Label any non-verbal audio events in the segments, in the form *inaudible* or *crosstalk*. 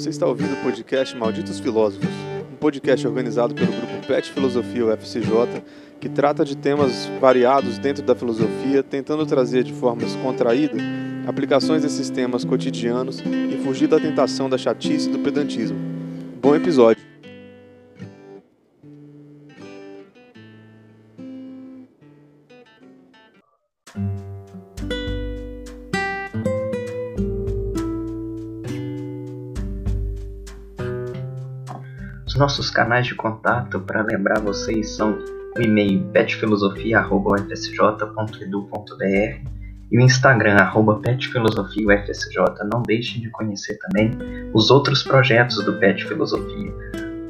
Você está ouvindo o podcast Malditos Filósofos, um podcast organizado pelo grupo PET Filosofia UFCJ, que trata de temas variados dentro da filosofia, tentando trazer de forma descontraída aplicações desses temas cotidianos e fugir da tentação da chatice e do pedantismo. Bom episódio! Nossos canais de contato, para lembrar vocês, são o e-mail petfilosofia.ufsj.edu.br e o Instagram, petfilosofiaufsj. Não deixem de conhecer também os outros projetos do Pet Filosofia,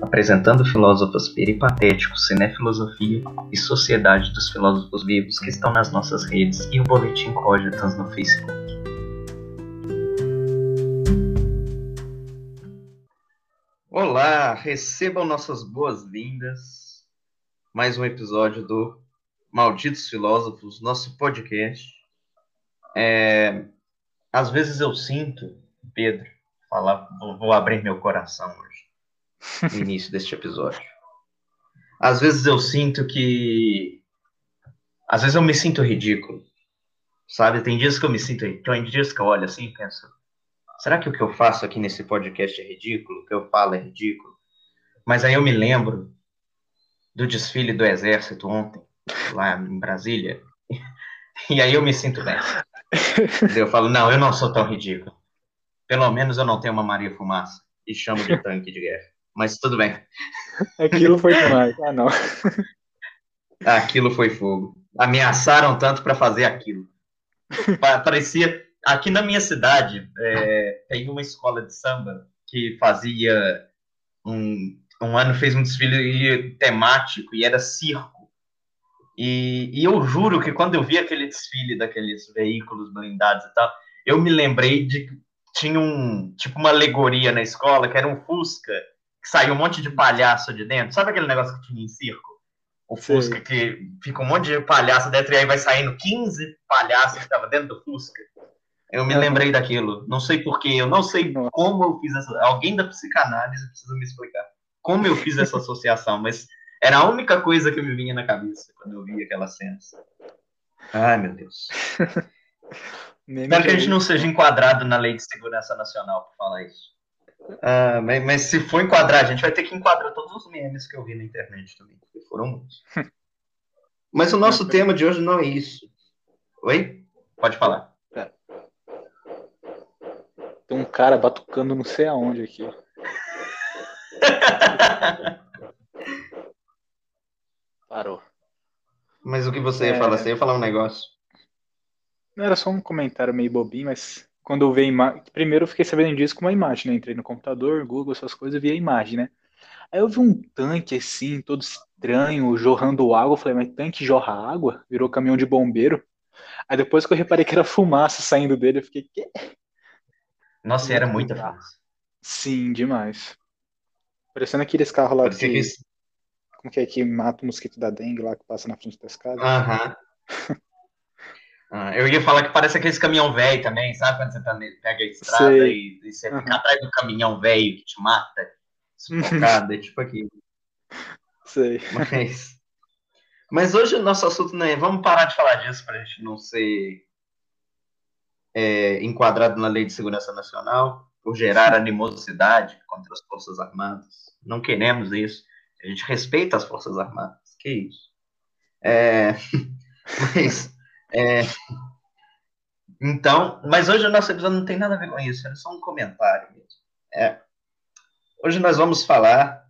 apresentando filósofos peripatéticos, cinefilosofia e Sociedade dos Filósofos Vivos, que estão nas nossas redes, e o Boletim Cogitans no Facebook. Recebam nossas boas-vindas. Mais um episódio do Malditos Filósofos, nosso podcast. É, às vezes eu sinto, Pedro, falar, vou, abrir meu coração hoje, no início deste episódio. Às vezes eu sinto que. Às vezes eu me sinto ridículo. Sabe? Tem dias que eu me sinto. Tem dias que eu olho assim e penso será que o que eu faço aqui nesse podcast é ridículo? O que eu falo é ridículo? Mas aí eu me lembro do desfile do Exército ontem, lá em Brasília, e aí eu me sinto bem. Eu falo, não, eu não sou tão ridículo. Pelo menos eu não tenho uma Maria Fumaça e chamo de tanque de guerra. Mas tudo bem. Aquilo foi demais. Ah, não. Aquilo foi fogo. Ameaçaram tanto para fazer aquilo. Parecia aqui na minha cidade é, tem uma escola de samba que fazia um, um ano fez um desfile temático e era circo. E, e eu juro que quando eu vi aquele desfile daqueles veículos blindados e tal, eu me lembrei de que tinha um tipo uma alegoria na escola que era um Fusca que saiu um monte de palhaço de dentro. Sabe aquele negócio que tinha em circo? O Fusca Sim. que fica um monte de palhaço dentro e aí vai saindo 15 palhaços que estavam dentro do Fusca. Eu me lembrei daquilo. Não sei porquê, eu não sei como eu fiz essa. Alguém da psicanálise precisa me explicar como eu fiz essa associação, mas era a única coisa que me vinha na cabeça quando eu vi aquelas cenas. Ai, meu Deus. *laughs* Espero que a gente não seja enquadrado na Lei de Segurança Nacional por falar isso. Ah, mas, mas, se for enquadrar, a gente vai ter que enquadrar todos os memes que eu vi na internet também, porque foram muitos. *laughs* Mas o nosso tema de hoje não é isso. Oi? Pode falar. Tem um cara batucando não sei aonde aqui. Parou. Mas o que você ia é... falar? Você ia falar um negócio? Não era só um comentário meio bobinho, mas quando eu vi a imagem. Primeiro eu fiquei sabendo disso com uma imagem, né? Entrei no computador, Google, essas coisas, e vi a imagem, né? Aí eu vi um tanque assim, todo estranho, jorrando água. Eu falei, mas tanque jorra água? Virou caminhão de bombeiro. Aí depois que eu reparei que era fumaça saindo dele, eu fiquei, quê? Nossa, era muita fumaça. Sim, demais. Parecendo aqueles carros lá que... que... Como que é que mata o mosquito da dengue lá que passa na frente das casas? Aham. *laughs* ah, eu ia falar que parece aqueles caminhão velho também, sabe? Quando você tá, pega a estrada e, e, você uhum. fica atrás do caminhão velho que te mata, sufocado, é tipo aquilo. *laughs* Sei. Mas, mas hoje o nosso assunto não é. Vamos parar de falar disso pra gente não ser é, enquadrado na Lei de Segurança Nacional por gerar animosidade contra as Forças Armadas. Não queremos isso. A gente respeita as Forças Armadas. Que isso? É, *laughs* mas, é, então, mas hoje o nosso episódio não tem nada a ver com isso, é só um comentário mesmo. É, hoje nós vamos falar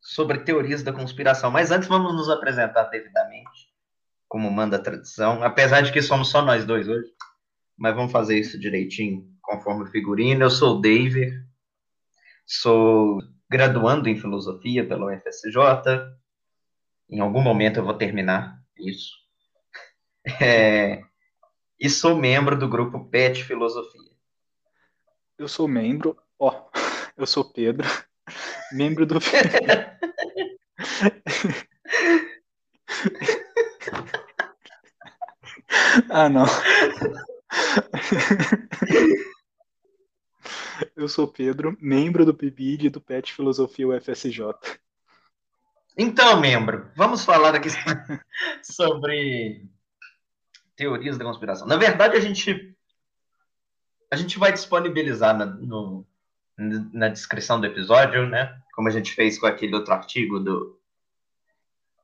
sobre teorias da conspiração, mas antes vamos nos apresentar devidamente, como manda a tradição, apesar de que somos só nós dois hoje mas vamos fazer isso direitinho, conforme o figurino. Eu sou o David, sou graduando em filosofia pela UFSJ. Em algum momento eu vou terminar isso. É, e sou membro do grupo PET Filosofia. Eu sou membro, ó, *laughs* eu sou Pedro, *laughs* membro do. *laughs* ah, não. Eu sou Pedro, membro do PIBID e do PET Filosofia UFSJ. Então, membro, vamos falar aqui *laughs* sobre teorias da conspiração. Na verdade, a gente a gente vai disponibilizar na, no, na descrição do episódio, né? Como a gente fez com aquele outro artigo do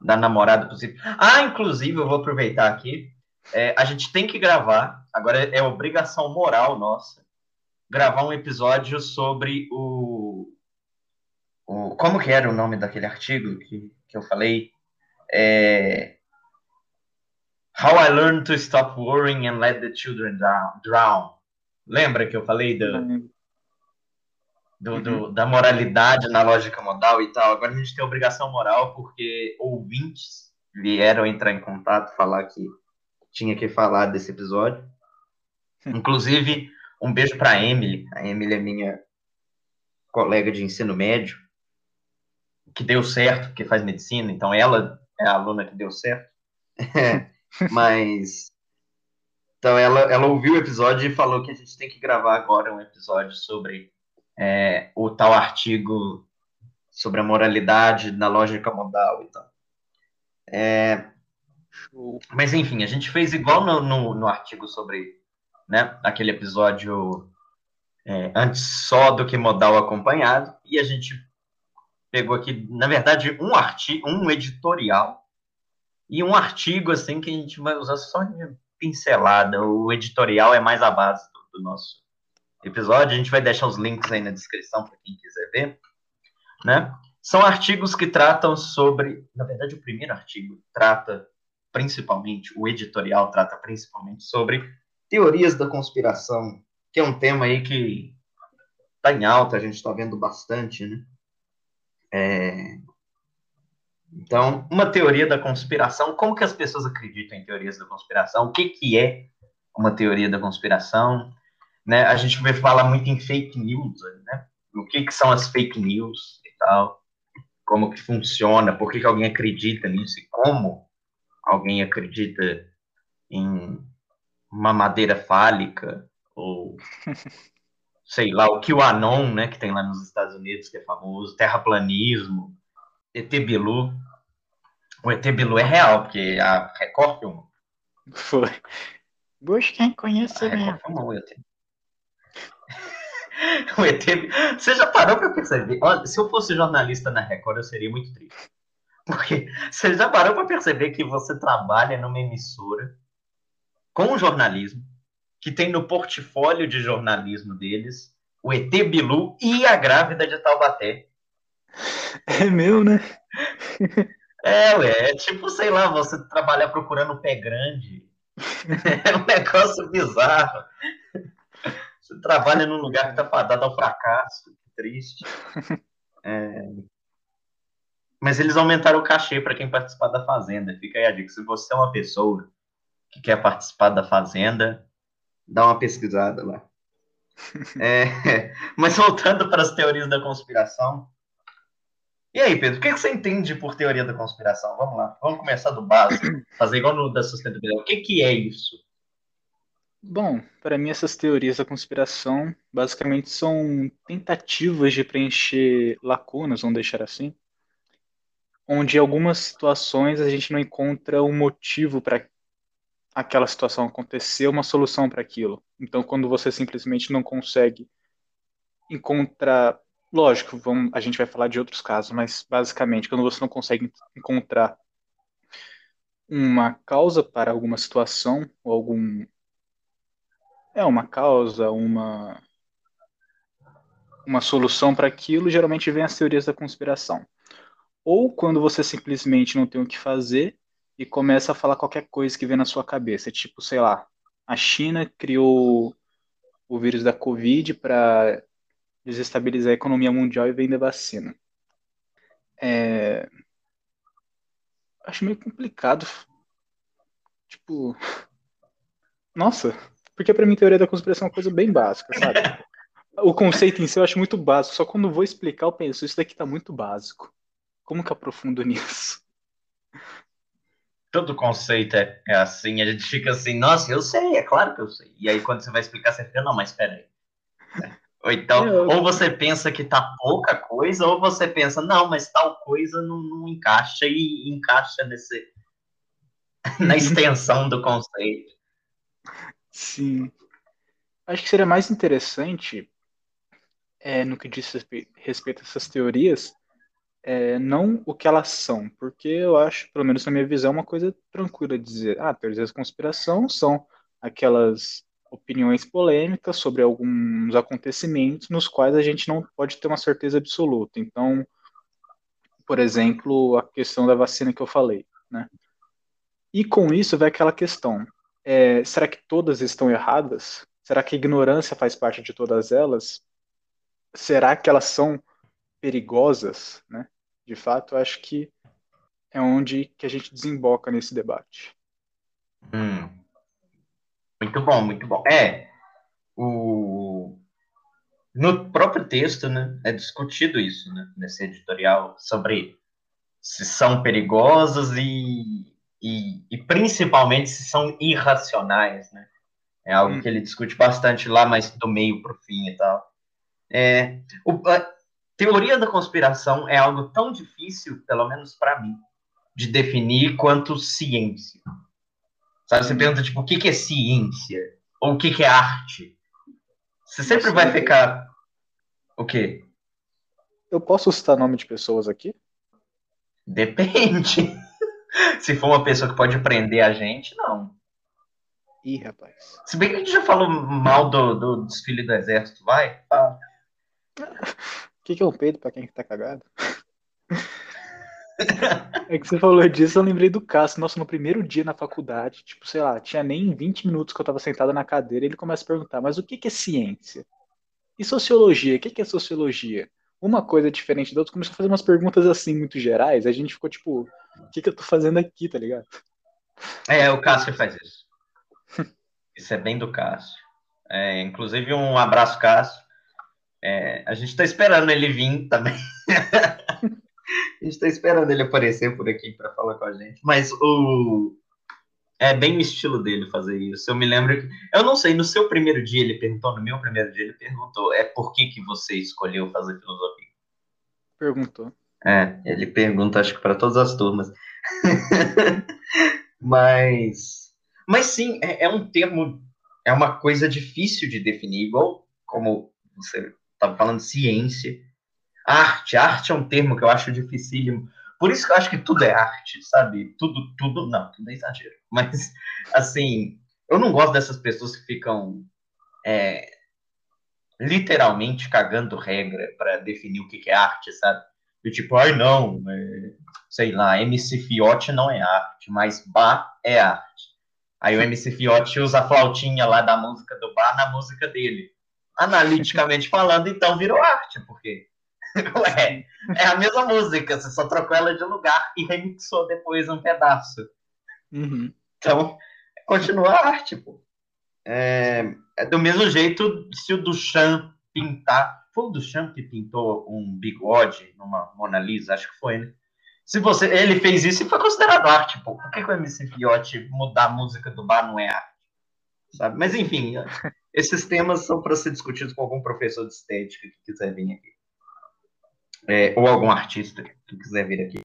da namorada possível. Ah, inclusive, eu vou aproveitar aqui. É, a gente tem que gravar, agora é obrigação moral nossa, gravar um episódio sobre o, o como que era o nome daquele artigo que, que eu falei? É, How I Learned to Stop Worrying and Let the Children Drown. Lembra que eu falei do, do, do, uhum. da moralidade na lógica modal e tal? Agora a gente tem obrigação moral porque ouvintes vieram entrar em contato, falar que tinha que falar desse episódio. *laughs* Inclusive, um beijo para Emily. A Emily é minha colega de ensino médio, que deu certo, que faz medicina, então ela é a aluna que deu certo. *laughs* Mas então ela, ela ouviu o episódio e falou que a gente tem que gravar agora um episódio sobre é, o tal artigo sobre a moralidade na lógica modal e tal. É, mas enfim, a gente fez igual no, no, no artigo sobre né, aquele episódio é, antes só do que modal acompanhado, e a gente pegou aqui, na verdade, um artigo, um editorial e um artigo assim que a gente vai usar só de pincelada. O editorial é mais a base do, do nosso episódio. A gente vai deixar os links aí na descrição para quem quiser ver, né? São artigos que tratam sobre, na verdade, o primeiro artigo trata principalmente, o editorial trata principalmente sobre teorias da conspiração, que é um tema aí que está em alta, a gente está vendo bastante, né? É... Então, uma teoria da conspiração, como que as pessoas acreditam em teorias da conspiração? O que, que é uma teoria da conspiração? né? A gente vai falar muito em fake news, né? O que, que são as fake news e tal, como que funciona, por que, que alguém acredita nisso e como alguém acredita em uma madeira fálica ou *laughs* sei lá, o que o Anon, né, que tem lá nos Estados Unidos, que é famoso, terraplanismo, ET Bilu. O ET Bilu é real, porque a Record filmou. Foi. Busquem conhecimento. o ET. *laughs* o ET. Você já parou para perceber? Olha, se eu fosse jornalista na Record, eu seria muito triste. Porque você já parou para perceber que você trabalha numa emissora com jornalismo, que tem no portfólio de jornalismo deles o ET Bilu e a grávida de Taubaté. É meu, né? É, ué, é tipo, sei lá, você trabalhar procurando pé grande. *laughs* É um negócio bizarro. Você trabalha num lugar que está fadado ao fracasso, triste. É... Mas eles aumentaram o cachê para quem participar da Fazenda. Fica aí a dica. Se você é uma pessoa que quer participar da Fazenda, dá uma pesquisada lá. *laughs* É... Mas voltando para as teorias da conspiração. E aí, Pedro, o que você entende por teoria da conspiração? Vamos lá, vamos começar do básico, *clears throat* fazer igual no da sustentabilidade. O que, que é isso? Bom, para mim essas teorias da conspiração basicamente são tentativas de preencher lacunas, vamos deixar assim, onde em algumas situações a gente não encontra um motivo para aquela situação acontecer, uma solução para aquilo. Então, quando você simplesmente não consegue encontrar, lógico, vamos, a gente vai falar de outros casos, mas basicamente, quando você não consegue encontrar uma causa para alguma situação ou algum é uma causa, uma uma solução para aquilo, geralmente vem as teorias da conspiração. Ou quando você simplesmente não tem o que fazer e começa a falar qualquer coisa que vem na sua cabeça, tipo, sei lá, a China criou o vírus da Covid para desestabilizar a economia mundial e vender vacina. É... Acho meio complicado. Tipo, nossa, porque para mim teoria da conspiração é uma coisa bem básica, sabe? *laughs* o conceito em si eu acho muito básico, só quando vou explicar eu penso, isso daqui tá muito básico. Como que eu aprofundo nisso? Todo conceito é, é assim, a gente fica assim, nossa, eu sei, é claro que eu sei. E aí quando você vai explicar, você fica, não, mas espera aí. Ou então, eu... ou você pensa que tá pouca coisa, ou você pensa, não, mas tal coisa não, não encaixa e encaixa nesse *laughs* na extensão do conceito. Sim. Acho que seria mais interessante, é, no que diz respeito a essas teorias, é, não o que elas são, porque eu acho, pelo menos na minha visão, uma coisa tranquila de dizer, ah, teorias da conspiração são aquelas opiniões polêmicas sobre alguns acontecimentos nos quais a gente não pode ter uma certeza absoluta. Então, por exemplo, a questão da vacina que eu falei, né? E com isso vai aquela questão: é, será que todas estão erradas? Será que a ignorância faz parte de todas elas? Será que elas são perigosas, né? De fato, acho que é onde que a gente desemboca nesse debate. Hum. Muito bom, muito bom. É, o... no próprio texto, né, é discutido isso, né, nesse editorial, sobre se são perigosas e, e, e principalmente se são irracionais, né? É algo hum. que ele discute bastante lá, mas do meio para o fim e tal. É, o, teoria da conspiração é algo tão difícil, pelo menos para mim, de definir quanto ciência. Sabe, você pergunta, tipo, o que, que é ciência? Ou o que, que é arte? Você sempre vai ficar... O quê? Eu posso citar nome de pessoas aqui? Depende. *laughs* Se for uma pessoa que pode prender a gente, não. Ih, rapaz. Se bem que a gente já falou mal do, do desfile do exército, vai? Fala. *laughs* O que, que é um peido pra quem tá cagado? É que você falou disso, eu lembrei do Cássio. Nossa, no primeiro dia na faculdade, tipo, sei lá, tinha nem 20 minutos que eu tava sentado na cadeira, ele começa a perguntar, mas o que, que é ciência? E sociologia? O que, que é sociologia? Uma coisa é diferente da outra, começou a fazer umas perguntas assim, muito gerais, a gente ficou tipo, o que, que eu tô fazendo aqui, tá ligado? É, o Cássio faz isso. Isso é bem do Cássio. É, inclusive, um abraço, Cássio. É, a gente está esperando ele vir também. *laughs* a gente está esperando ele aparecer por aqui para falar com a gente. Mas o é bem o estilo dele fazer isso. Eu me lembro que. Eu não sei, no seu primeiro dia ele perguntou, no meu primeiro dia ele perguntou: é por que, que você escolheu fazer filosofia? Perguntou. É, ele pergunta, acho que para todas as turmas. *laughs* mas, mas sim, é, é, um termo, é uma coisa difícil de definir, igual como você estava falando, ciência. Arte, arte é um termo que eu acho dificílimo. Por isso que eu acho que tudo é arte, sabe? Tudo, tudo, não, tudo é exagero. *laughs* Mas, assim, eu não gosto dessas pessoas que ficam é, literalmente cagando regra para definir o que é arte, sabe? Do tipo, ai não, é, sei lá, MC Fiote não é arte, mas bar é arte. Aí o MC Fiote usa a flautinha lá da música do bar na música dele. Analiticamente falando, então virou arte, porque Ué, *laughs* é a mesma música, você só trocou ela de lugar e remixou depois um pedaço. Uhum. Então, continua a arte, pô. É, é, do mesmo jeito se o Duchamp pintar foi o Duchamp que pintou um bigode numa Mona Lisa? Acho que foi, né? Se você, ele fez isso e foi considerado arte, pô. Por que, que o MC Fiote mudar a música do bar não é arte? Sabe? Mas enfim, esses temas são para ser discutidos com algum professor de estética que quiser vir aqui. É, ou algum artista que quiser vir aqui.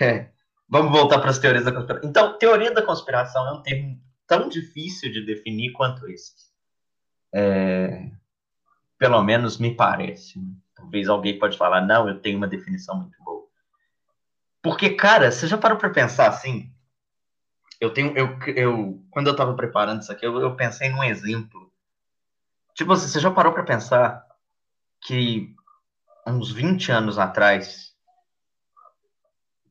É, vamos voltar para as teorias da conspiração. Então, teoria da conspiração é um termo tão difícil de definir quanto esse. É, pelo menos me parece. Né? Talvez alguém pode falar, não, eu tenho uma definição muito boa. Porque, cara, você já parou para pensar assim? Eu tenho, eu, eu, quando eu estava preparando isso aqui, eu, eu pensei num exemplo. Tipo assim, você já parou para pensar que uns 20 anos atrás.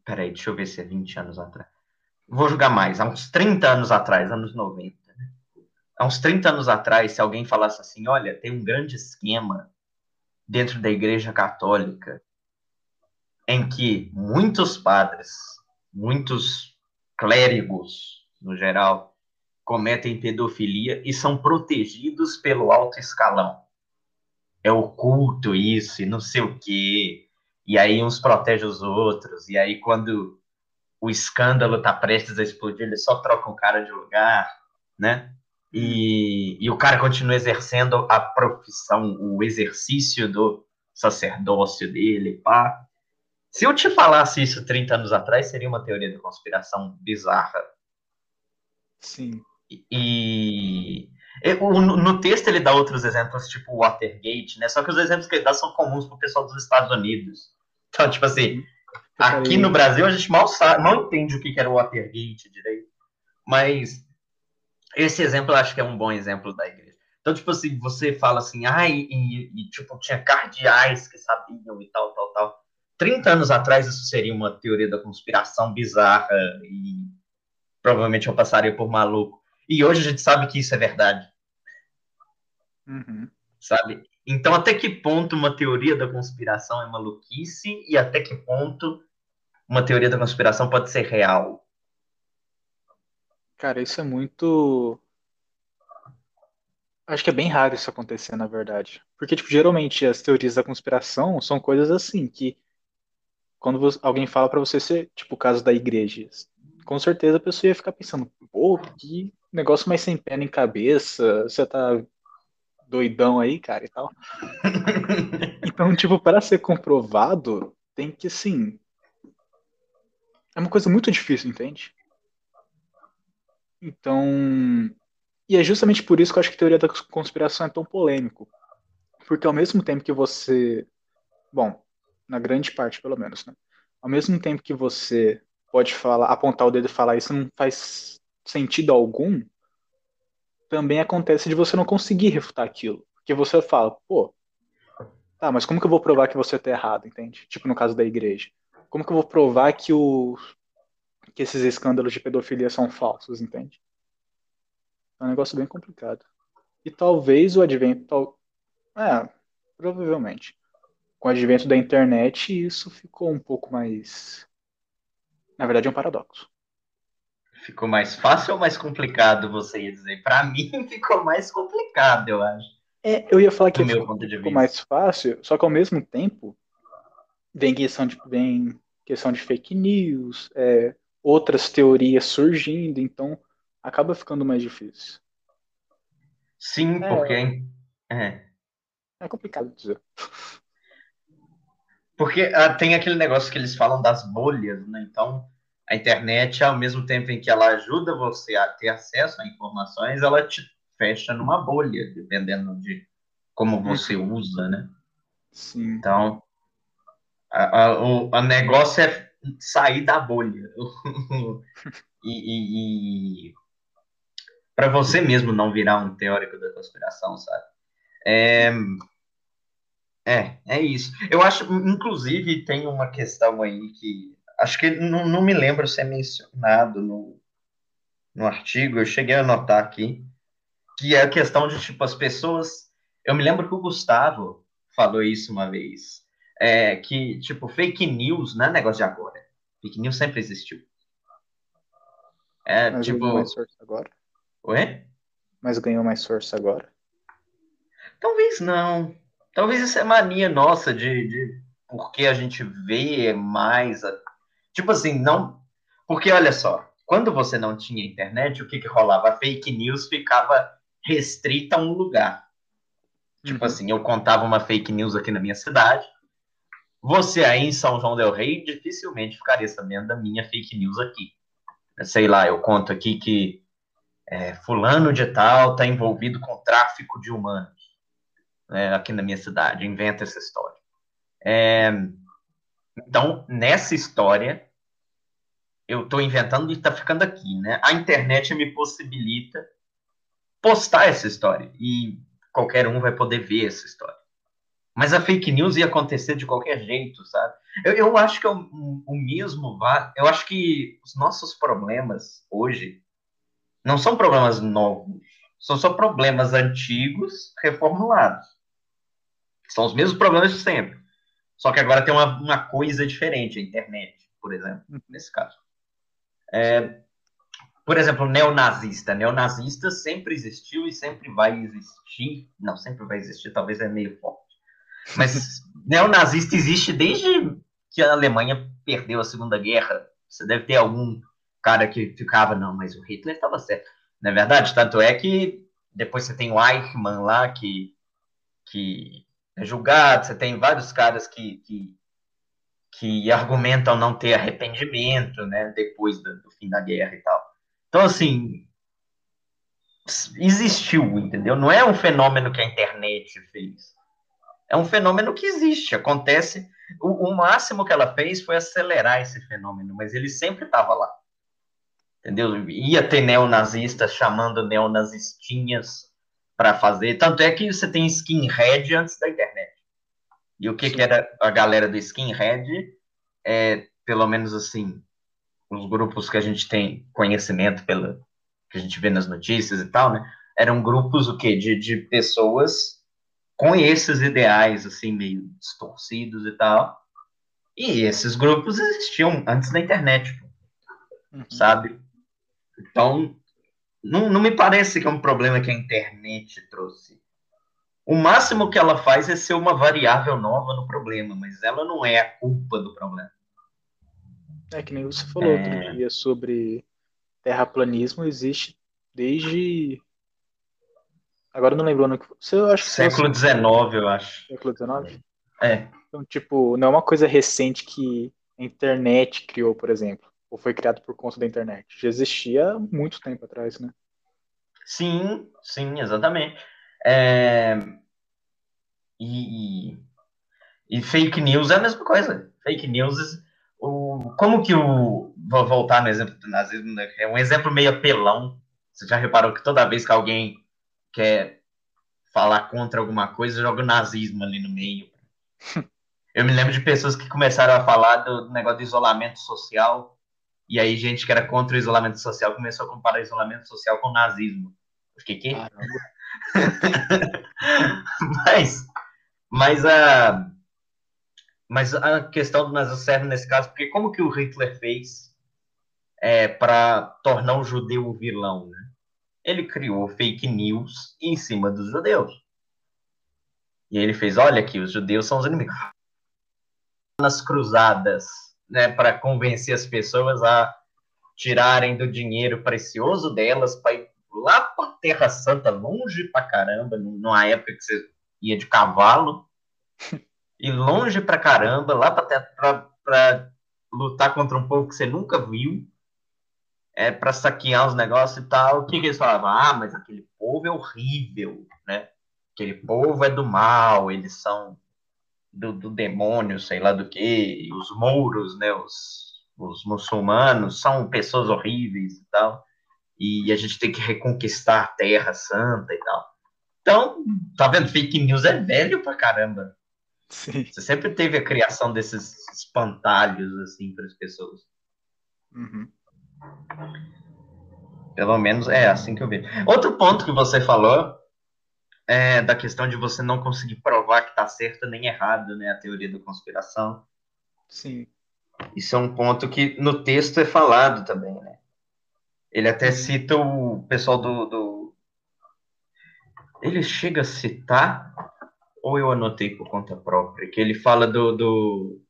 Peraí, deixa eu ver se é 20 anos atrás. Vou jogar mais, há uns 30 anos atrás, anos 90 há uns 30 anos atrás, se alguém falasse assim, olha, tem um grande esquema dentro da Igreja Católica em que muitos padres, muitos clérigos, no geral, cometem pedofilia e são protegidos pelo alto escalão. É oculto isso e não sei o quê. E aí uns protegem os outros. E aí quando o escândalo tá prestes a explodir, eles só trocam o cara de lugar, né? e, e o cara continua exercendo a profissão, o exercício do sacerdócio dele, pá. Se eu te falasse isso 30 anos atrás, seria uma teoria da conspiração bizarra. Sim. E, no texto ele dá outros exemplos, tipo Watergate, né? Só que os exemplos que ele dá são comuns pro pessoal dos Estados Unidos. Então, tipo assim, aqui no Brasil a gente mal sabe, não entende o que era o Watergate direito. Mas esse exemplo eu acho que é um bom exemplo da igreja. Então, tipo assim, você fala assim, ai, ah, e, e, tipo, tinha cardeais que sabiam e tal, tal, tal. 30 anos atrás isso seria uma teoria da conspiração bizarra e provavelmente eu passaria por maluco. E hoje a gente sabe que isso é verdade. Uhum. Sabe? Então, até que ponto uma teoria da conspiração é maluquice e até que ponto uma teoria da conspiração pode ser real? Cara, isso é muito. Acho que é bem raro isso acontecer, na verdade. Porque, tipo, geralmente as teorias da conspiração são coisas assim, que quando alguém fala para você ser, tipo, o caso da igreja, com certeza a pessoa ia ficar pensando, pô, que negócio mais sem pé nem cabeça, você tá doidão aí, cara, e tal. *laughs* então, tipo, para ser comprovado, tem que, sim. É uma coisa muito difícil, entende? Então, e é justamente por isso que eu acho que a teoria da conspiração é tão polêmico. Porque ao mesmo tempo que você, bom, na grande parte pelo menos, né? Ao mesmo tempo que você pode falar, apontar o dedo e falar isso não faz sentido algum, também acontece de você não conseguir refutar aquilo. Porque você fala, pô, tá, mas como que eu vou provar que você tá errado, entende? Tipo no caso da igreja. Como que eu vou provar que o que esses escândalos de pedofilia são falsos, entende? É um negócio bem complicado. E talvez o advento. Tal... É, provavelmente. Com o advento da internet, isso ficou um pouco mais. Na verdade, é um paradoxo. Ficou mais fácil ou mais complicado, você ia dizer? Para mim, *laughs* ficou mais complicado, eu acho. É, eu ia falar que ficou, ficou mais fácil, só que ao mesmo tempo, vem questão de, vem questão de fake news, é, outras teorias surgindo, então acaba ficando mais difícil. Sim, é, porque. É. é complicado dizer. Porque ah, tem aquele negócio que eles falam das bolhas, né? Então, a internet, ao mesmo tempo em que ela ajuda você a ter acesso a informações, ela te fecha numa bolha, dependendo de como uhum. você usa, né? Sim. Então, a, a, o a negócio é sair da bolha. *laughs* e, e, e para você mesmo não virar um teórico da conspiração, sabe? É, é, é isso. Eu acho, inclusive, tem uma questão aí que acho que não, não me lembro se é mencionado no, no artigo, eu cheguei a anotar aqui, que é a questão de, tipo, as pessoas. Eu me lembro que o Gustavo falou isso uma vez, é, que, tipo, fake news não é negócio de agora. Fake news sempre existiu. É, Mas tipo. Ganhou mais força agora? Oi? Mas ganhou mais força agora? Talvez não. Talvez isso é mania nossa de, de porque a gente vê mais. A... Tipo assim, não. Porque olha só, quando você não tinha internet, o que, que rolava? A fake news ficava restrita a um lugar. Tipo uhum. assim, eu contava uma fake news aqui na minha cidade. Você aí em São João Del Rei dificilmente ficaria sabendo da minha fake news aqui. Sei lá, eu conto aqui que é, fulano de tal está envolvido com tráfico de humanos é, aqui na minha cidade, inventa essa história. É, então, nessa história, eu estou inventando e está ficando aqui, né? A internet me possibilita postar essa história e qualquer um vai poder ver essa história. Mas a fake news ia acontecer de qualquer jeito, sabe? Eu, eu acho que é o, o mesmo. Eu acho que os nossos problemas hoje não são problemas novos, são só problemas antigos reformulados. São os mesmos problemas de sempre. Só que agora tem uma, uma coisa diferente, a internet, por exemplo, uhum. nesse caso. É, por exemplo, neonazista. Neonazista sempre existiu e sempre vai existir. Não, sempre vai existir, talvez é meio forte. Mas *laughs* neonazista existe desde que a Alemanha perdeu a Segunda Guerra. Você deve ter algum cara que ficava, não, mas o Hitler estava certo. Não é verdade? Tanto é que depois você tem o Eichmann lá, que, que é julgado, você tem vários caras que, que, que argumentam não ter arrependimento, né, depois do, do fim da guerra e tal. Então, assim, existiu, entendeu? Não é um fenômeno que a internet fez. É um fenômeno que existe, acontece. O, o máximo que ela fez foi acelerar esse fenômeno, mas ele sempre estava lá. Entendeu? Ia ter neonazistas chamando neonazistinhas para fazer. Tanto é que você tem skinhead antes da internet. E o que, que era a galera do skinhead? É, pelo menos assim, os grupos que a gente tem conhecimento pela que a gente vê nas notícias e tal, né? Eram grupos o quê? De, de pessoas com esses ideais assim meio distorcidos e tal. E esses grupos existiam antes da internet, uhum. sabe? Então, não, não me parece que é um problema que a internet trouxe. O máximo que ela faz é ser uma variável nova no problema, mas ela não é a culpa do problema. É que nem você falou é... outro dia sobre terraplanismo, existe desde. Agora eu não lembro o ano que você eu acho que Século XIX, eu acho. Século XIX? É. Então, tipo, não é uma coisa recente que a internet criou, por exemplo ou foi criado por conta da internet? Já existia há muito tempo atrás, né? Sim, sim, exatamente. É... E, e, fake news é a mesma coisa. Fake news, o, como que o. Vou voltar no exemplo do nazismo, né? é um exemplo meio apelão. Você já reparou que toda vez que alguém quer falar contra alguma coisa, joga o nazismo ali no meio. *laughs* Eu me lembro de pessoas que começaram a falar do negócio do isolamento social e aí, gente que era contra o isolamento social começou a comparar isolamento social com nazismo. Eu fiquei, quê? *laughs* mas, mas, a, mas a questão do nazismo serve nesse caso, porque como que o Hitler fez é, para tornar o judeu o vilão? Né? Ele criou fake news em cima dos judeus. E ele fez, olha aqui, os judeus são os inimigos. Nas cruzadas né, para convencer as pessoas a tirarem do dinheiro precioso delas para ir lá para Terra Santa, longe para caramba, numa época que você ia de cavalo, *laughs* e longe para caramba, lá para lutar contra um povo que você nunca viu, é, para saquear os negócios e tal. O que, que eles falavam? Ah, mas aquele povo é horrível, né? Aquele povo é do mal, eles são do, do demônio, sei lá do que, os mouros, né, os, os muçulmanos, são pessoas horríveis e tal, e a gente tem que reconquistar a Terra Santa e tal. Então, tá vendo? Fake news é velho pra caramba. Sim. Você sempre teve a criação desses espantalhos, assim, para as pessoas. Uhum. Pelo menos é assim que eu vejo. Outro ponto que você falou é, da questão de você não conseguir provar que está certo nem errado, né? A teoria da conspiração. Sim. Isso é um ponto que no texto é falado também, né? Ele até uhum. cita o pessoal do, do... Ele chega a citar, ou eu anotei por conta própria, que ele fala do, do...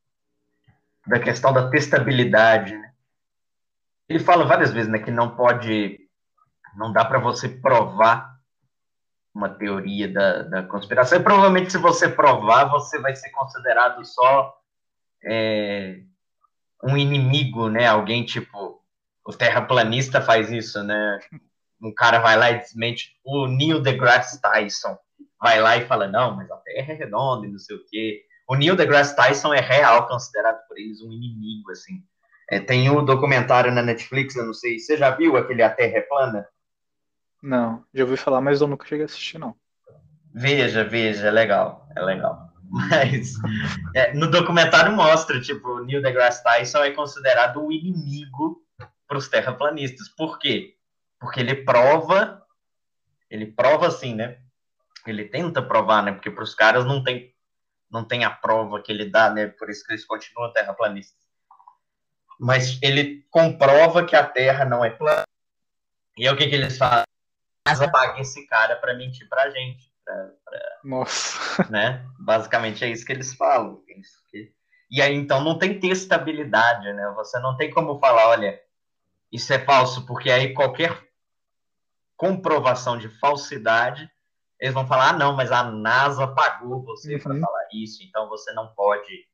da questão da testabilidade, né? Ele fala várias vezes, né, que não pode, não dá para você provar uma teoria da, da conspiração. E provavelmente, se você provar, você vai ser considerado só é, um inimigo, né? Alguém tipo o terraplanista faz isso, né? Um cara vai lá e desmente o Neil deGrasse Tyson vai lá e fala não, mas a Terra é redonda e não sei o quê. O Neil deGrasse Tyson é real considerado por eles um inimigo, assim. É, tem um documentário na Netflix, eu não sei, você já viu aquele A Terra é Plana? Não, já ouvi falar, mas eu nunca cheguei a assistir, não. Veja, veja, é legal, é legal. *laughs* Mas é, no documentário mostra, tipo, Neil deGrasse Tyson é considerado o inimigo para os terraplanistas. Por quê? Porque ele prova, ele prova assim, né? Ele tenta provar, né? Porque para os caras não tem, não tem a prova que ele dá, né? Por isso que eles continuam terraplanistas. Mas ele comprova que a Terra não é plana. E é o que, que eles fazem? Casa paga esse cara para mentir pra gente. Pra, pra, Nossa. *laughs* Né? Basicamente é isso que eles falam. Que... E aí, então, não tem testabilidade, né? Você não tem como falar, olha, isso é falso, porque aí qualquer comprovação de falsidade, eles vão falar: ah, não, mas a NASA pagou você uhum. para falar isso, então você não pode,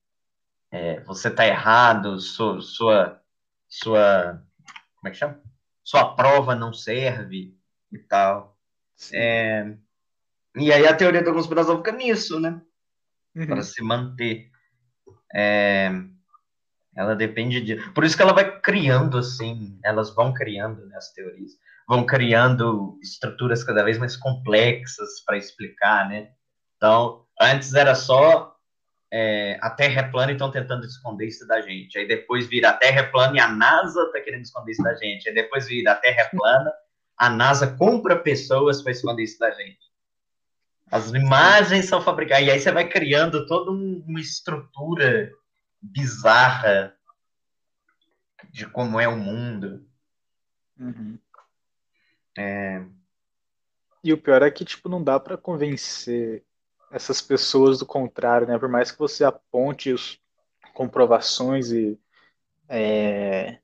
é, você está errado, sua, sua, sua, como é que chama? Sua prova não serve e tal. É, e aí a teoria da conspiração fica nisso, né? Uhum. Para se manter. É, ela depende de. Por isso que ela vai criando, assim, elas vão criando né, as teorias, vão criando estruturas cada vez mais complexas para explicar, né? Então, antes era só é, a Terra é plana e estão tentando esconder isso da gente. Aí depois vira a Terra é plana e a NASA está querendo esconder isso da gente. Aí depois vira a Terra é plana, *laughs* a NASA compra pessoas para esconder isso da gente. As imagens são fabricadas. E aí você vai criando toda uma estrutura bizarra de como é o mundo. Uhum. É... E o pior é que, tipo, não dá para convencer essas pessoas do contrário, né? Por mais que você aponte os comprovações e é,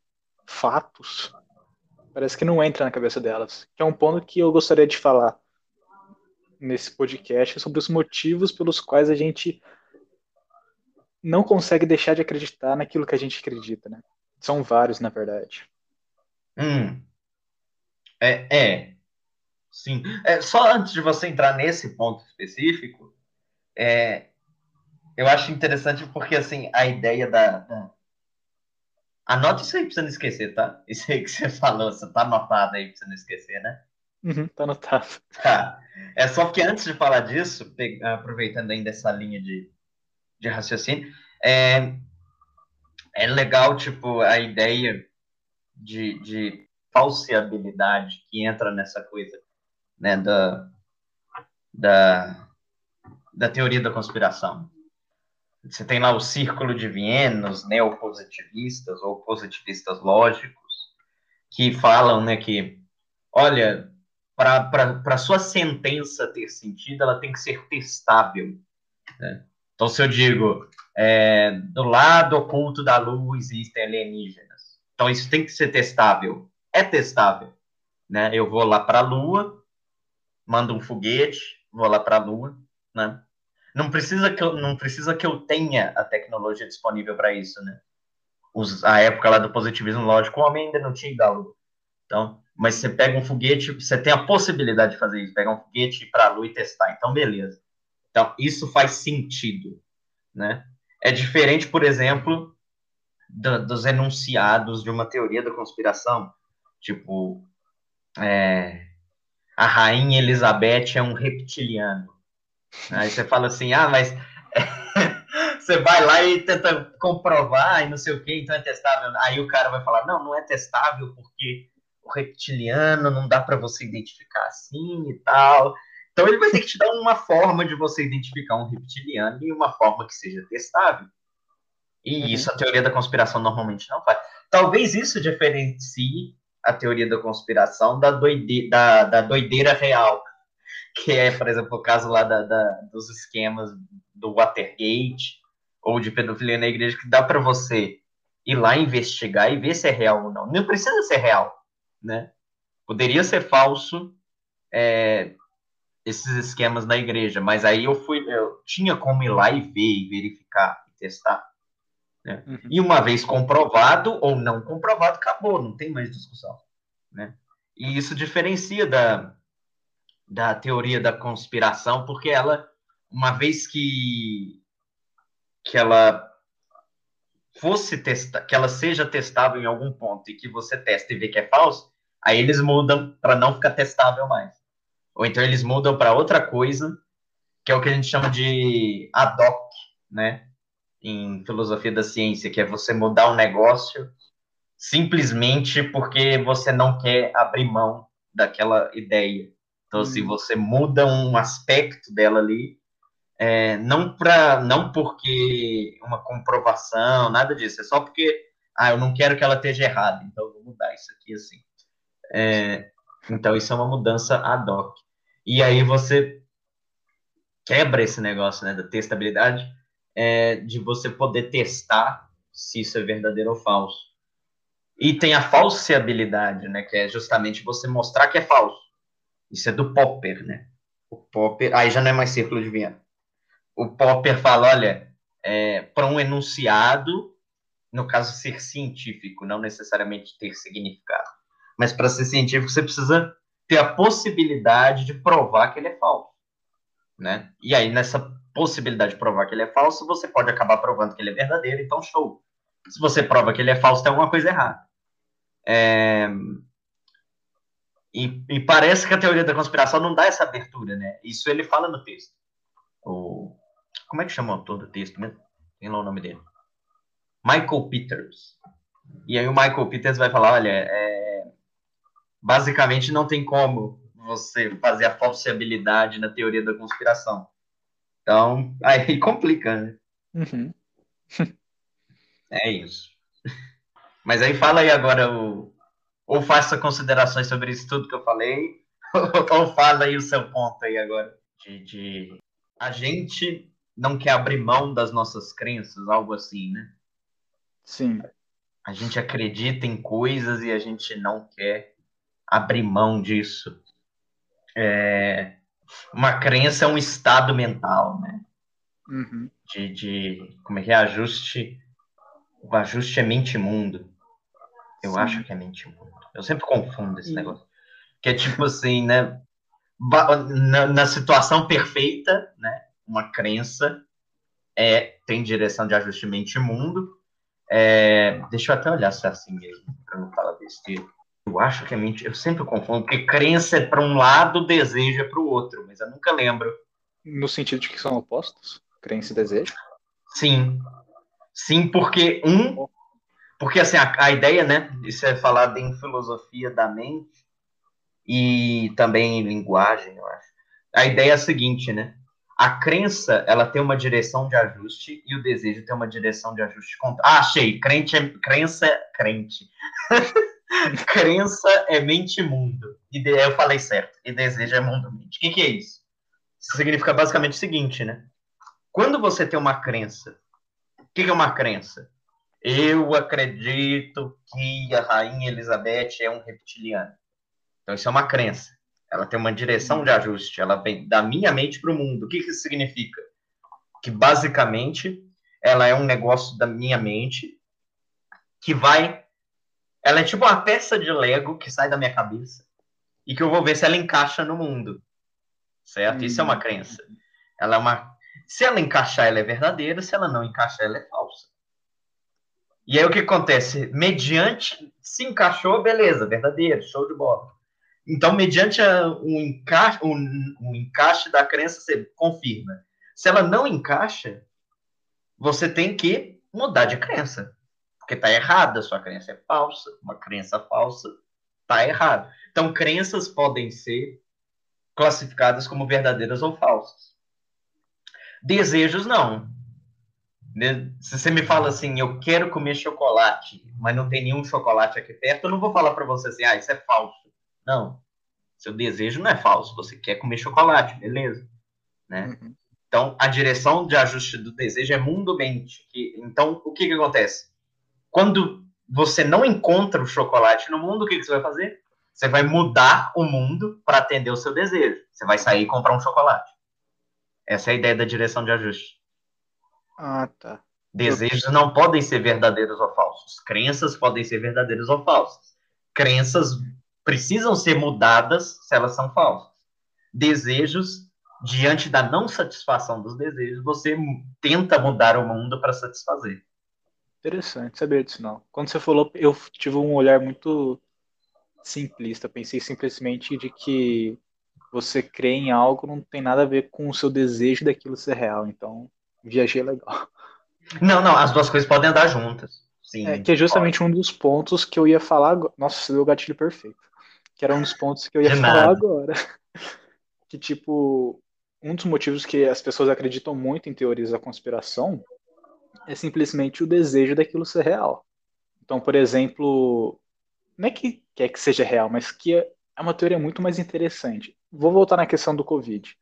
fatos, parece que não entra na cabeça delas. Que é um ponto que eu gostaria de falar nesse podcast sobre os motivos pelos quais a gente não consegue deixar de acreditar naquilo que a gente acredita, né? São vários, na verdade. Hum. É, é. Sim. É, só antes de você entrar nesse ponto específico, é, eu acho interessante porque, assim, a ideia da, da... Anota isso aí pra você não esquecer, tá? Isso aí que você *laughs* falou, você tá anotado aí pra você não esquecer, né? Uhum, tá anotado. Tá. É só porque antes de falar disso, aproveitando ainda essa linha de, de raciocínio, é, é legal, tipo, a ideia de, de falseabilidade que entra nessa coisa, né, da, da, da teoria da conspiração. Você tem lá o círculo de Viena, os neopositivistas ou positivistas lógicos, que falam, né, que, olha, para sua sentença ter sentido, ela tem que ser testável. Né? Então, se eu digo, é, do lado oculto da Lua existem alienígenas, então isso tem que ser testável. É testável. Né? Eu vou lá para a Lua, mando um foguete, vou lá para a Lua. Né? Não, precisa que eu, não precisa que eu tenha a tecnologia disponível para isso. Né? Os, a época lá do positivismo lógico, o homem ainda não tinha ido à Lua. Então, mas você pega um foguete, você tem a possibilidade de fazer isso, pegar um foguete, para a Lua e testar. Então, beleza. Então, isso faz sentido, né? É diferente, por exemplo, do, dos enunciados de uma teoria da conspiração, tipo, é, a rainha Elizabeth é um reptiliano. Aí você fala assim, ah, mas *laughs* você vai lá e tenta comprovar e não sei o que, então é testável. Aí o cara vai falar, não, não é testável porque o reptiliano não dá para você identificar assim e tal. Então ele vai ter que te dar uma forma de você identificar um reptiliano e uma forma que seja testável. E uhum. isso a teoria da conspiração normalmente não faz. Talvez isso diferencie a teoria da conspiração da, doide da, da doideira real. Que é, por exemplo, o caso lá da, da, dos esquemas do Watergate ou de pedofilia na igreja, que dá para você ir lá investigar e ver se é real ou não. Não precisa ser real, né? Poderia ser falso, é, esses esquemas na igreja, mas aí eu fui, eu tinha como ir lá e ver, e verificar, e testar. Né? Uhum. E uma vez comprovado ou não comprovado, acabou, não tem mais discussão. Né? E isso diferencia da, da teoria da conspiração, porque ela, uma vez que, que ela fosse testa, que ela seja testável em algum ponto e que você testa e vê que é falso, aí eles mudam para não ficar testável mais. Ou então eles mudam para outra coisa, que é o que a gente chama de ad hoc, né? Em filosofia da ciência, que é você mudar um negócio simplesmente porque você não quer abrir mão daquela ideia. Então, hum. se você muda um aspecto dela ali, é, não para não porque uma comprovação, nada disso, é só porque ah, eu não quero que ela esteja errada, então eu vou mudar isso aqui assim. É, então, isso é uma mudança ad hoc. E aí você quebra esse negócio né, da testabilidade, é, de você poder testar se isso é verdadeiro ou falso. E tem a falseabilidade, né, que é justamente você mostrar que é falso. Isso é do Popper, né? O Popper, aí já não é mais Círculo de Viena. O Popper fala, olha, é, para um enunciado, no caso ser científico, não necessariamente ter significado, mas para ser científico você precisa ter a possibilidade de provar que ele é falso, né? E aí nessa possibilidade de provar que ele é falso, você pode acabar provando que ele é verdadeiro, então show. Se você prova que ele é falso, tem alguma coisa errada. É... E, e, parece que a teoria da conspiração não dá essa abertura, né? Isso ele fala no texto. O... Como é que chama o autor do texto mesmo? Tem lá o nome dele. Michael Peters. E aí o Michael Peters vai falar, olha, é... basicamente não tem como você fazer a falsibilidade na teoria da conspiração. Então, *laughs* aí complica, né? Uhum. é isso. Mas aí fala aí agora o, ou faça considerações sobre isso tudo que eu falei, *laughs* ou fala aí o seu ponto aí agora. De, de, a gente não quer abrir mão das nossas crenças, algo assim, né? Sim. A gente acredita em coisas e a gente não quer abrir mão disso. É, uma crença é um estado mental, né? Uhum. De, de, como é que é? Ajuste. O ajuste é mente-mundo. Eu Sim. acho que é mente-mundo. Eu sempre confundo esse Sim. negócio. Que é tipo assim, né? Na, na, situação perfeita, né? Uma crença é, tem direção de ajustamento mundo. É, deixa eu até olhar se é assim mesmo, para não falar besteira. Eu acho que é mentira. Eu sempre confundo, porque crença é para um lado, desejo é para o outro, mas eu nunca lembro. No sentido de que são opostos? Crença e desejo? Sim. Sim, porque um porque, assim, a, a ideia, né? Isso é falado em filosofia da mente e também em linguagem, eu acho. A ideia é a seguinte, né? A crença, ela tem uma direção de ajuste e o desejo tem uma direção de ajuste contra. Ah, achei. Crente é, crença é crente. *laughs* crença é mente-mundo. E de, eu falei certo. E desejo é mundo-mente. O que, que é isso? Isso significa basicamente o seguinte, né? Quando você tem uma crença, o que, que é uma crença? Eu acredito que a rainha Elizabeth é um reptiliano. Então, isso é uma crença. Ela tem uma direção de ajuste. Ela vem da minha mente para o mundo. O que, que isso significa? Que, basicamente, ela é um negócio da minha mente que vai. Ela é tipo uma peça de Lego que sai da minha cabeça e que eu vou ver se ela encaixa no mundo. Certo? Isso é uma crença. Ela é uma. Se ela encaixar, ela é verdadeira. Se ela não encaixar, ela é falsa. E aí o que acontece? Mediante, se encaixou, beleza, verdadeiro, show de bola. Então, mediante um encaixe, um, um encaixe da crença, você confirma. Se ela não encaixa, você tem que mudar de crença. Porque está errada, sua crença é falsa. Uma crença falsa está errada. Então, crenças podem ser classificadas como verdadeiras ou falsas. Desejos não. Né? Se você me fala assim, eu quero comer chocolate, mas não tem nenhum chocolate aqui perto, eu não vou falar para você assim, ah, isso é falso. Não. Seu desejo não é falso, você quer comer chocolate, beleza. Né? Uhum. Então, a direção de ajuste do desejo é mundo-mente. Então, o que, que acontece? Quando você não encontra o chocolate no mundo, o que, que você vai fazer? Você vai mudar o mundo para atender o seu desejo. Você vai sair e comprar um chocolate. Essa é a ideia da direção de ajuste. Ah, tá. Desejos não podem ser verdadeiros ou falsos. Crenças podem ser verdadeiras ou falsas. Crenças precisam ser mudadas se elas são falsas. Desejos, diante da não satisfação dos desejos, você tenta mudar o mundo para satisfazer. Interessante saber disso, não. Quando você falou, eu tive um olhar muito simplista. Pensei simplesmente de que você crê em algo não tem nada a ver com o seu desejo daquilo ser real. Então, viajei legal. Não, não, as duas coisas podem andar juntas. Sim, é, que é justamente pode. um dos pontos que eu ia falar agora. Nossa, você deu o gatilho perfeito. Que era um dos pontos que eu ia falar agora. *laughs* Que, tipo, um dos motivos que as pessoas acreditam muito em teorias da conspiração é simplesmente o desejo daquilo ser real. Então, por exemplo, não é que quer que seja real, mas que é uma teoria muito mais interessante. Vou voltar na questão do Covid.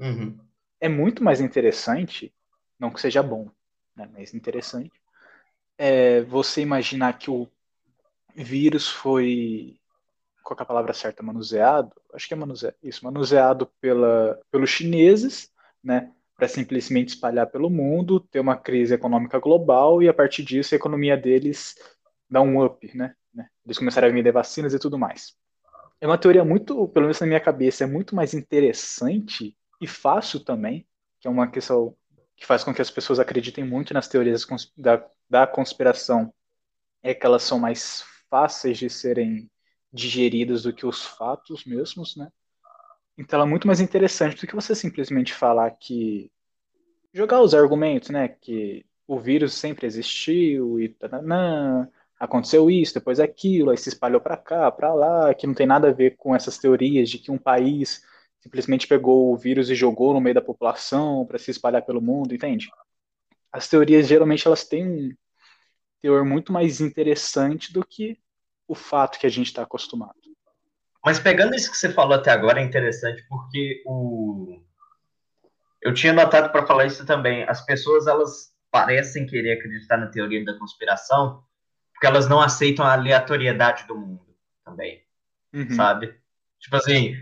Uhum é muito mais interessante, não que seja bom, né, mas interessante, é você imaginar que o vírus foi qual é a palavra certa, manuseado, acho que é manuseado, isso, manuseado pela, pelos chineses, né, para simplesmente espalhar pelo mundo, ter uma crise econômica global e a partir disso a economia deles dá um up, né, né. Eles começaram a vender vacinas e tudo mais. É uma teoria muito, pelo menos na minha cabeça, é muito mais interessante e fácil também, que é uma questão que faz com que as pessoas acreditem muito nas teorias da, da conspiração, é que elas são mais fáceis de serem digeridas do que os fatos mesmos, né? Então ela é muito mais interessante do que você simplesmente falar que jogar os argumentos, né? Que o vírus sempre existiu e tananã, aconteceu isso, depois aquilo, aí se espalhou para cá, para lá, que não tem nada a ver com essas teorias de que um país simplesmente pegou o vírus e jogou no meio da população para se espalhar pelo mundo, entende? As teorias geralmente elas têm um teor muito mais interessante do que o fato que a gente está acostumado. Mas pegando isso que você falou até agora é interessante porque o eu tinha notado para falar isso também. As pessoas elas parecem querer acreditar na teoria da conspiração porque elas não aceitam a aleatoriedade do mundo também, uhum. sabe? Tipo assim,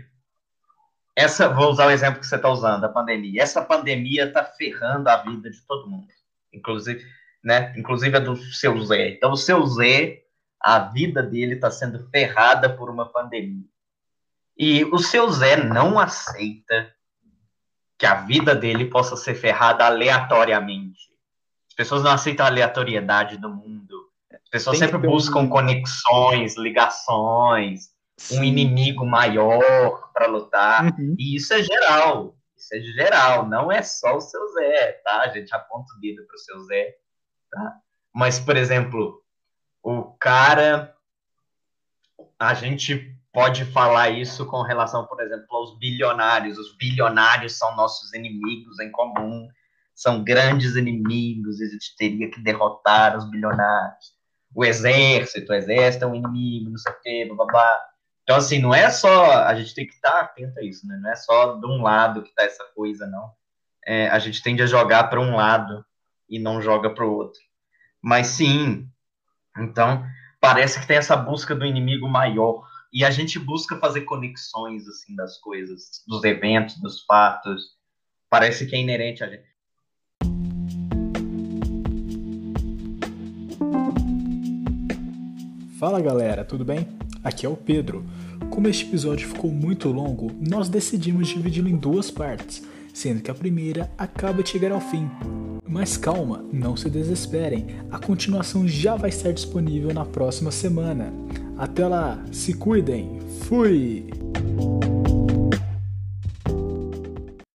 essa vou usar o exemplo que você está usando, a pandemia. Essa pandemia está ferrando a vida de todo mundo, inclusive, né? Inclusive a do seu Zé. Então o seu Zé a vida dele está sendo ferrada por uma pandemia. E o seu Zé não aceita que a vida dele possa ser ferrada aleatoriamente. As pessoas não aceitam a aleatoriedade do mundo. As pessoas Tem sempre buscam um... conexões, ligações. Um inimigo maior para lutar. Uhum. E isso é geral. Isso é geral. Não é só o seu Zé, tá? A gente aponta o dedo para o seu Zé, tá? Mas, por exemplo, o cara. A gente pode falar isso com relação, por exemplo, aos bilionários. Os bilionários são nossos inimigos em comum, são grandes inimigos, a gente teria que derrotar os bilionários. O exército, o exército é um inimigo, não sei o quê, blá. Então, assim, não é só. A gente tem que estar atento a isso, né? Não é só de um lado que está essa coisa, não. É, a gente tende a jogar para um lado e não joga para o outro. Mas sim, então, parece que tem essa busca do inimigo maior. E a gente busca fazer conexões, assim, das coisas, dos eventos, dos fatos. Parece que é inerente a gente. Fala galera, tudo bem? Aqui é o Pedro. Como este episódio ficou muito longo, nós decidimos dividi-lo em duas partes, sendo que a primeira acaba de chegar ao fim, mas calma, não se desesperem, a continuação já vai estar disponível na próxima semana. Até lá, se cuidem, fui!